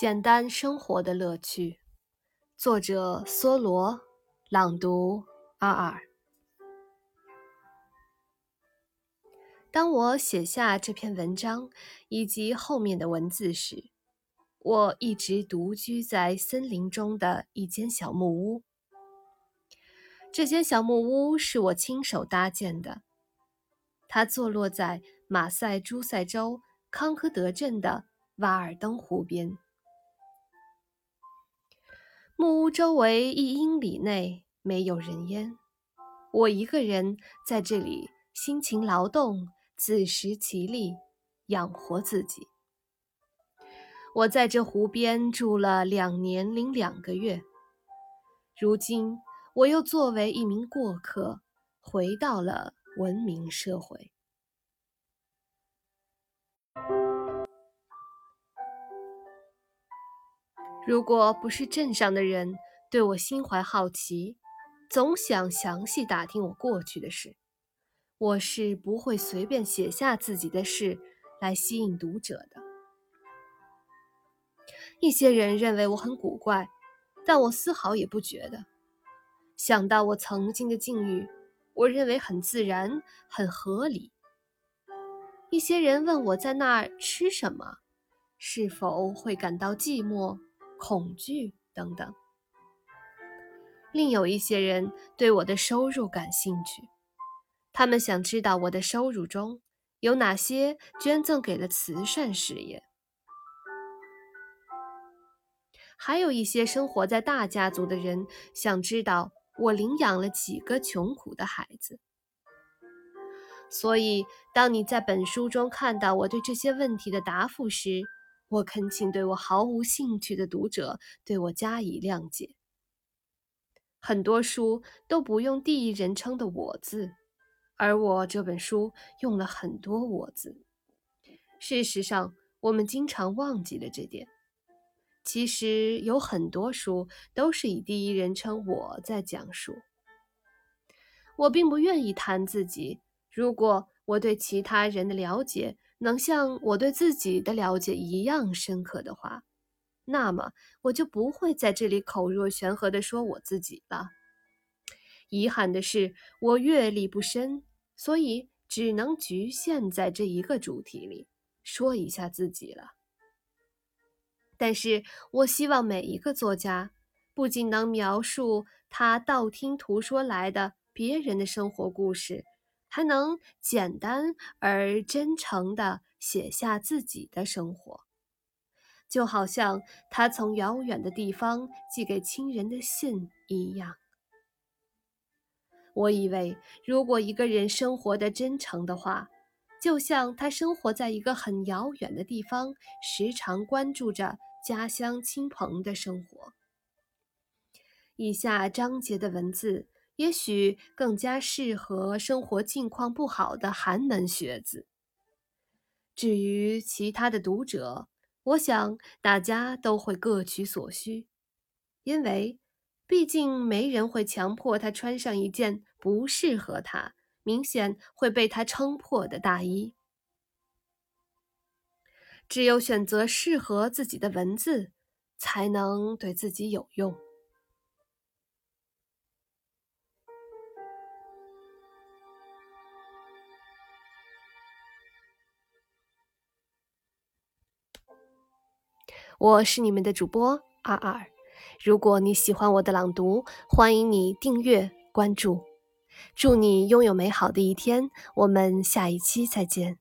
简单生活的乐趣，作者梭罗，朗读阿尔。当我写下这篇文章以及后面的文字时，我一直独居在森林中的一间小木屋。这间小木屋是我亲手搭建的，它坐落在马赛诸塞州康科德镇的瓦尔登湖边。木屋周围一英里内没有人烟，我一个人在这里辛勤劳动，自食其力，养活自己。我在这湖边住了两年零两个月，如今我又作为一名过客，回到了文明社会。如果不是镇上的人对我心怀好奇，总想详细打听我过去的事，我是不会随便写下自己的事来吸引读者的。一些人认为我很古怪，但我丝毫也不觉得。想到我曾经的境遇，我认为很自然，很合理。一些人问我在那儿吃什么，是否会感到寂寞。恐惧等等。另有一些人对我的收入感兴趣，他们想知道我的收入中有哪些捐赠给了慈善事业。还有一些生活在大家族的人想知道我领养了几个穷苦的孩子。所以，当你在本书中看到我对这些问题的答复时，我恳请对我毫无兴趣的读者对我加以谅解。很多书都不用第一人称的“我”字，而我这本书用了很多“我”字。事实上，我们经常忘记了这点。其实有很多书都是以第一人称“我”在讲述。我并不愿意谈自己。如果我对其他人的了解，能像我对自己的了解一样深刻的话，那么我就不会在这里口若悬河地说我自己了。遗憾的是，我阅历不深，所以只能局限在这一个主题里说一下自己了。但是我希望每一个作家不仅能描述他道听途说来的别人的生活故事。还能简单而真诚地写下自己的生活，就好像他从遥远的地方寄给亲人的信一样。我以为，如果一个人生活的真诚的话，就像他生活在一个很遥远的地方，时常关注着家乡亲朋的生活。以下章节的文字。也许更加适合生活境况不好的寒门学子。至于其他的读者，我想大家都会各取所需，因为毕竟没人会强迫他穿上一件不适合他、明显会被他撑破的大衣。只有选择适合自己的文字，才能对自己有用。我是你们的主播阿尔，如果你喜欢我的朗读，欢迎你订阅关注。祝你拥有美好的一天，我们下一期再见。